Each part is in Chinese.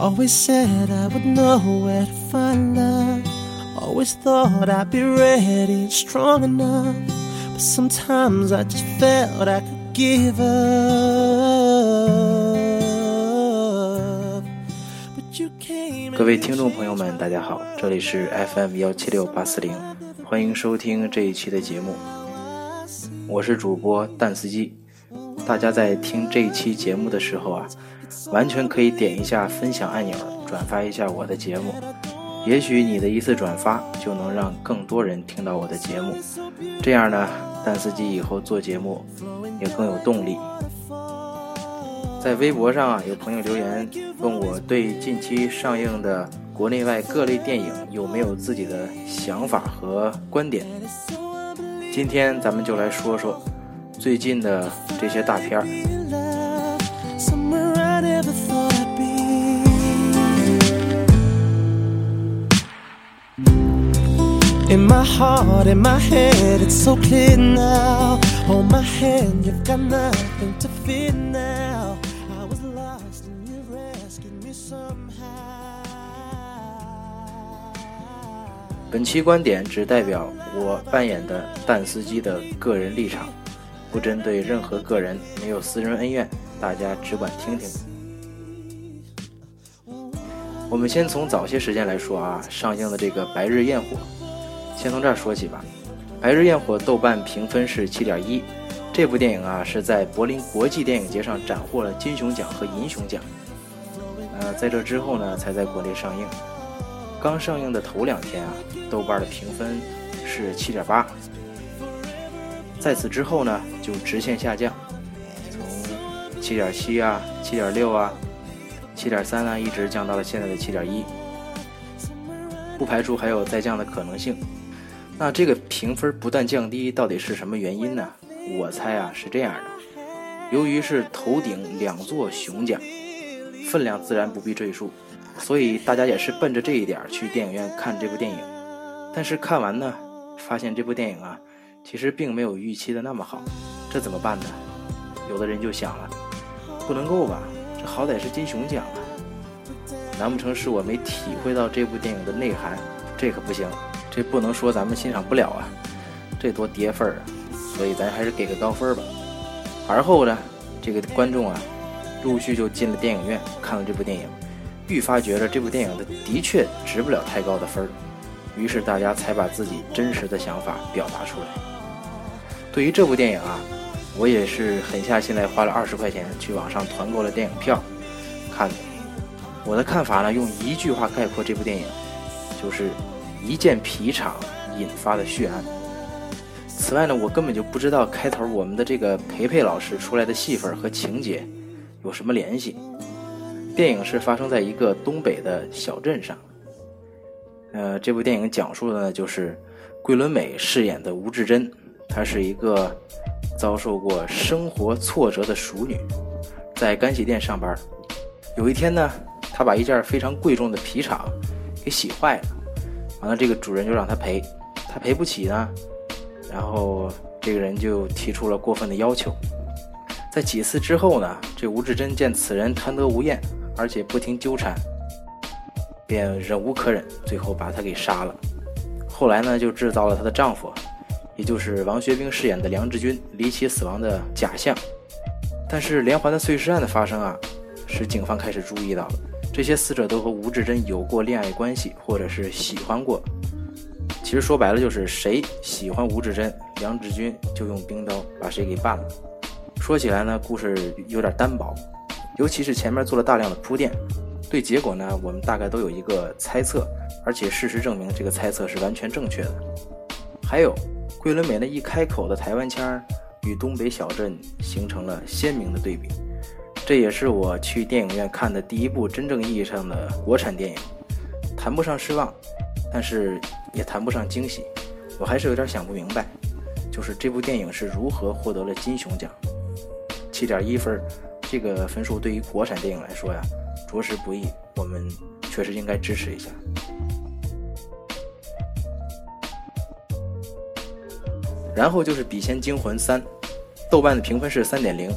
Always said I would know where to find love. Always thought I'd be ready and strong enough. But sometimes I just felt I could give up. But you came 各位听众朋友们，大家好，这里是 FM 幺七六八四零，欢迎收听这一期的节目，我是主播蛋司机。大家在听这一期节目的时候啊，完全可以点一下分享按钮，转发一下我的节目。也许你的一次转发就能让更多人听到我的节目，这样呢，蛋司机以后做节目也更有动力。在微博上啊，有朋友留言问我对近期上映的国内外各类电影有没有自己的想法和观点。今天咱们就来说说最近的这些大片儿。In my heart, in my head, it's so clear now. Hold my hand, you've got nothing to fear now. I was lost and you rescued me somehow. 本期观点只代表我扮演的蛋司机的个人立场，不针对任何个人，没有私人恩怨，大家只管听听。我们先从早些时间来说啊，上映的这个《白日焰火》，先从这儿说起吧。《白日焰火》豆瓣评分是七点一，这部电影啊是在柏林国际电影节上斩获了金熊奖和银熊奖。呃，在这之后呢，才在国内上映。刚上映的头两天啊，豆瓣的评分是七点八，在此之后呢，就直线下降，从七点七啊、七点六啊、七点三啊，一直降到了现在的七点一，不排除还有再降的可能性。那这个评分不断降低，到底是什么原因呢？我猜啊是这样的，由于是头顶两座熊奖，分量自然不必赘述。所以大家也是奔着这一点去电影院看这部电影，但是看完呢，发现这部电影啊，其实并没有预期的那么好，这怎么办呢？有的人就想了，不能够吧？这好歹是金熊奖啊，难不成是我没体会到这部电影的内涵？这可不行，这不能说咱们欣赏不了啊，这多跌份儿啊！所以咱还是给个高分儿吧。而后呢，这个观众啊，陆续就进了电影院看了这部电影。愈发觉得这部电影的的确值不了太高的分儿，于是大家才把自己真实的想法表达出来。对于这部电影啊，我也是狠下心来花了二十块钱去网上团购了电影票看的。我的看法呢，用一句话概括这部电影，就是一件皮厂引发的血案。此外呢，我根本就不知道开头我们的这个培培老师出来的戏份和情节有什么联系。电影是发生在一个东北的小镇上。呃，这部电影讲述的呢，就是桂纶镁饰演的吴志珍，她是一个遭受过生活挫折的熟女，在干洗店上班。有一天呢，她把一件非常贵重的皮厂给洗坏了，完了这个主人就让他赔，他赔不起呢，然后这个人就提出了过分的要求。在几次之后呢，这吴志珍见此人贪得无厌。而且不停纠缠，便忍无可忍，最后把他给杀了。后来呢，就制造了她的丈夫，也就是王学兵饰演的梁志军离奇死亡的假象。但是连环的碎尸案的发生啊，使警方开始注意到了，这些死者都和吴志珍有过恋爱关系，或者是喜欢过。其实说白了就是谁喜欢吴志珍，梁志军就用冰刀把谁给办了。说起来呢，故事有点单薄。尤其是前面做了大量的铺垫，对结果呢，我们大概都有一个猜测，而且事实证明这个猜测是完全正确的。还有，桂纶镁那一开口的台湾腔与东北小镇形成了鲜明的对比，这也是我去电影院看的第一部真正意义上的国产电影，谈不上失望，但是也谈不上惊喜。我还是有点想不明白，就是这部电影是如何获得了金熊奖，七点一分。这个分数对于国产电影来说呀，着实不易，我们确实应该支持一下。然后就是《笔仙惊魂三》，豆瓣的评分是三点零，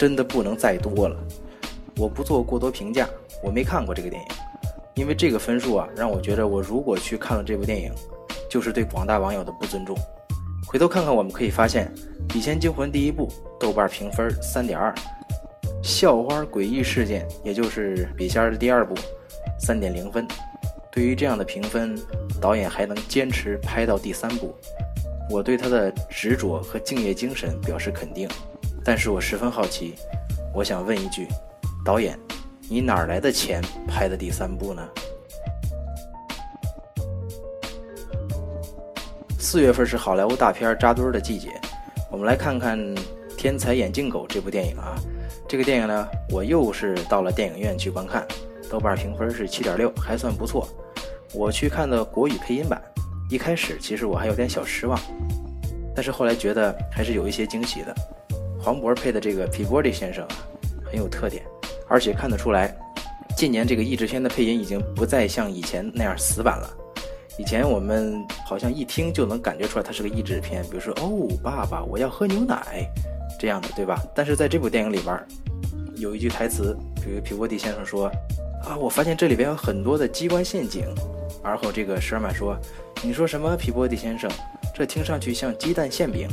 真的不能再多了。我不做过多评价，我没看过这个电影，因为这个分数啊，让我觉得我如果去看了这部电影，就是对广大网友的不尊重。回头看看，我们可以发现，《笔仙惊魂》第一部豆瓣评分三点二，《校花诡异事件》也就是笔仙的第二部，三点零分。对于这样的评分，导演还能坚持拍到第三部，我对他的执着和敬业精神表示肯定。但是我十分好奇，我想问一句，导演，你哪儿来的钱拍的第三部呢？四月份是好莱坞大片扎堆的季节，我们来看看《天才眼镜狗》这部电影啊。这个电影呢，我又是到了电影院去观看。豆瓣评分是七点六，还算不错。我去看的国语配音版，一开始其实我还有点小失望，但是后来觉得还是有一些惊喜的。黄渤配的这个皮波利先生啊，很有特点，而且看得出来，近年这个译制片的配音已经不再像以前那样死板了。以前我们好像一听就能感觉出来它是个译制片，比如说“哦，爸爸，我要喝牛奶”这样的，对吧？但是在这部电影里边，有一句台词，比如皮波蒂先生说。啊！我发现这里边有很多的机关陷阱。而后这个施尔曼说：“你说什么，皮波蒂先生？这听上去像鸡蛋馅饼。”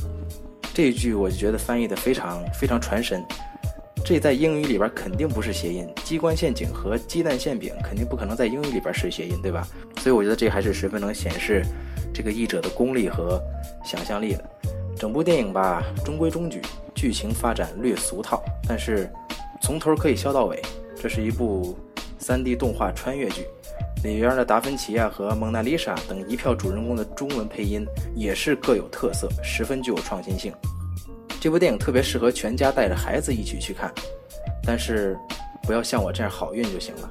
这一句我就觉得翻译的非常非常传神。这在英语里边肯定不是谐音，机关陷阱和鸡蛋馅饼肯定不可能在英语里边是谐音，对吧？所以我觉得这还是十分能显示这个译者的功力和想象力的。整部电影吧，中规中矩，剧情发展略俗套，但是从头可以笑到尾。这是一部。3D 动画穿越剧，里边的达芬奇啊和蒙娜丽莎等一票主人公的中文配音也是各有特色，十分具有创新性。这部电影特别适合全家带着孩子一起去看，但是不要像我这样好运就行了，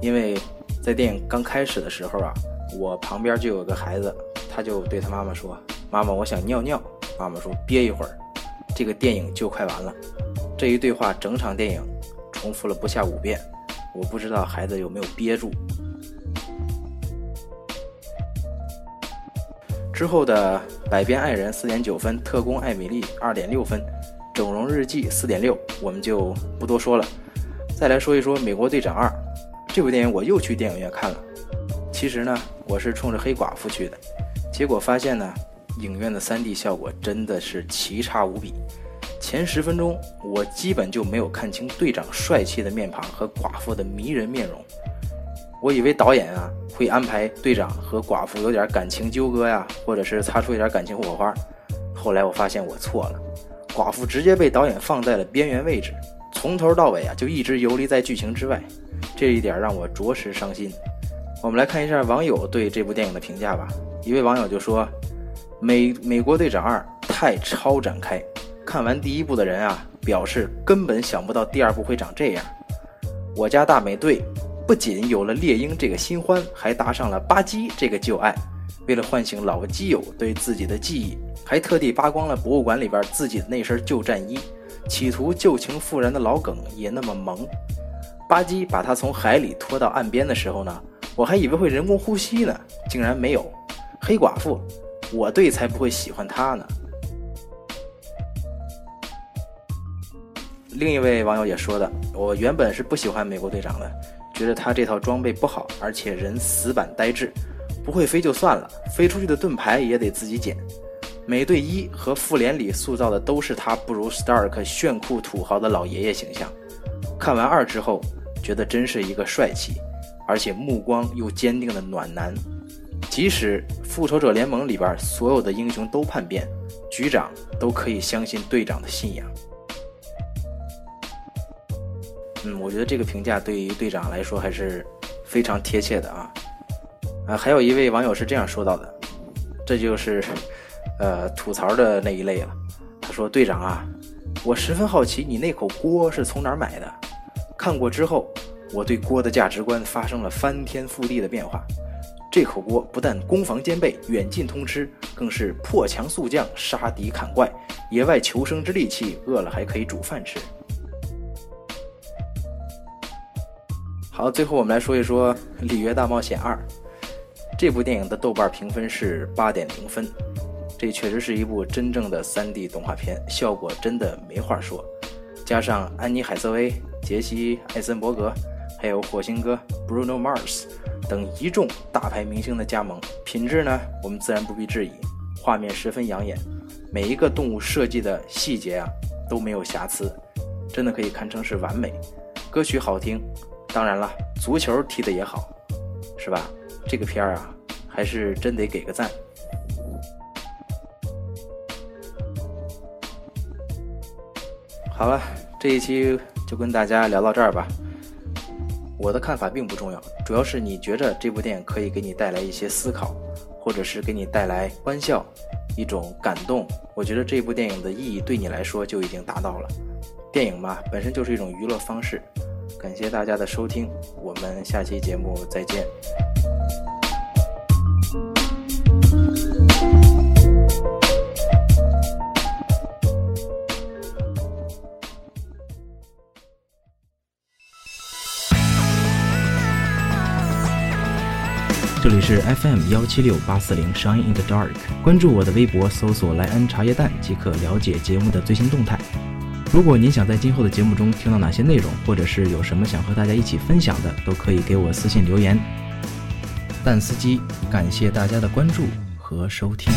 因为在电影刚开始的时候啊，我旁边就有个孩子，他就对他妈妈说：“妈妈，我想尿尿。”妈妈说：“憋一会儿，这个电影就快完了。”这一对话整场电影重复了不下五遍。我不知道孩子有没有憋住。之后的《百变爱人》四点九分，《特工艾米丽》二点六分，《整容日记》四点六，我们就不多说了。再来说一说《美国队长二》这部电影，我又去电影院看了。其实呢，我是冲着黑寡妇去的，结果发现呢，影院的 3D 效果真的是奇差无比。前十分钟，我基本就没有看清队长帅气的面庞和寡妇的迷人面容。我以为导演啊会安排队长和寡妇有点感情纠葛呀，或者是擦出一点感情火花。后来我发现我错了，寡妇直接被导演放在了边缘位置，从头到尾啊就一直游离在剧情之外，这一点让我着实伤心。我们来看一下网友对这部电影的评价吧。一位网友就说：“美美国队长二太超展开。”看完第一部的人啊，表示根本想不到第二部会长这样。我家大美队不仅有了猎鹰这个新欢，还搭上了巴基这个旧爱。为了唤醒老基友对自己的记忆，还特地扒光了博物馆里边自己的那身旧战衣，企图旧情复燃的老梗也那么萌。巴基把他从海里拖到岸边的时候呢，我还以为会人工呼吸呢，竟然没有。黑寡妇，我队才不会喜欢他呢。另一位网友也说的，我原本是不喜欢美国队长的，觉得他这套装备不好，而且人死板呆滞，不会飞就算了，飞出去的盾牌也得自己捡。美队一和复联里塑造的都是他不如 Stark 炫酷土豪的老爷爷形象。看完二之后，觉得真是一个帅气，而且目光又坚定的暖男。即使复仇者联盟里边所有的英雄都叛变，局长都可以相信队长的信仰。嗯，我觉得这个评价对于队长来说还是非常贴切的啊。啊，还有一位网友是这样说到的，这就是，呃，吐槽的那一类了。他说：“队长啊，我十分好奇你那口锅是从哪儿买的。看过之后，我对锅的价值观发生了翻天覆地的变化。这口锅不但攻防兼备，远近通吃，更是破墙速降、杀敌砍怪、野外求生之利器，饿了还可以煮饭吃。”好，最后我们来说一说《里约大冒险二》这部电影的豆瓣评分是八点零分，这确实是一部真正的 3D 动画片，效果真的没话说。加上安妮海瑟薇、杰西·艾森伯格，还有火星哥 Bruno Mars 等一众大牌明星的加盟，品质呢，我们自然不必质疑，画面十分养眼，每一个动物设计的细节啊都没有瑕疵，真的可以堪称是完美。歌曲好听，当然了，足球踢得也好，是吧？这个片儿啊，还是真得给个赞。好了，这一期就跟大家聊到这儿吧。我的看法并不重要，主要是你觉着这部电影可以给你带来一些思考，或者是给你带来欢笑，一种感动。我觉得这部电影的意义对你来说就已经达到了。电影嘛，本身就是一种娱乐方式。感谢大家的收听，我们下期节目再见。这里是 FM 幺七六八四零 Shine in the Dark，关注我的微博，搜索“莱恩茶叶蛋”即可了解节目的最新动态。如果您想在今后的节目中听到哪些内容，或者是有什么想和大家一起分享的，都可以给我私信留言。蛋司机，感谢大家的关注和收听。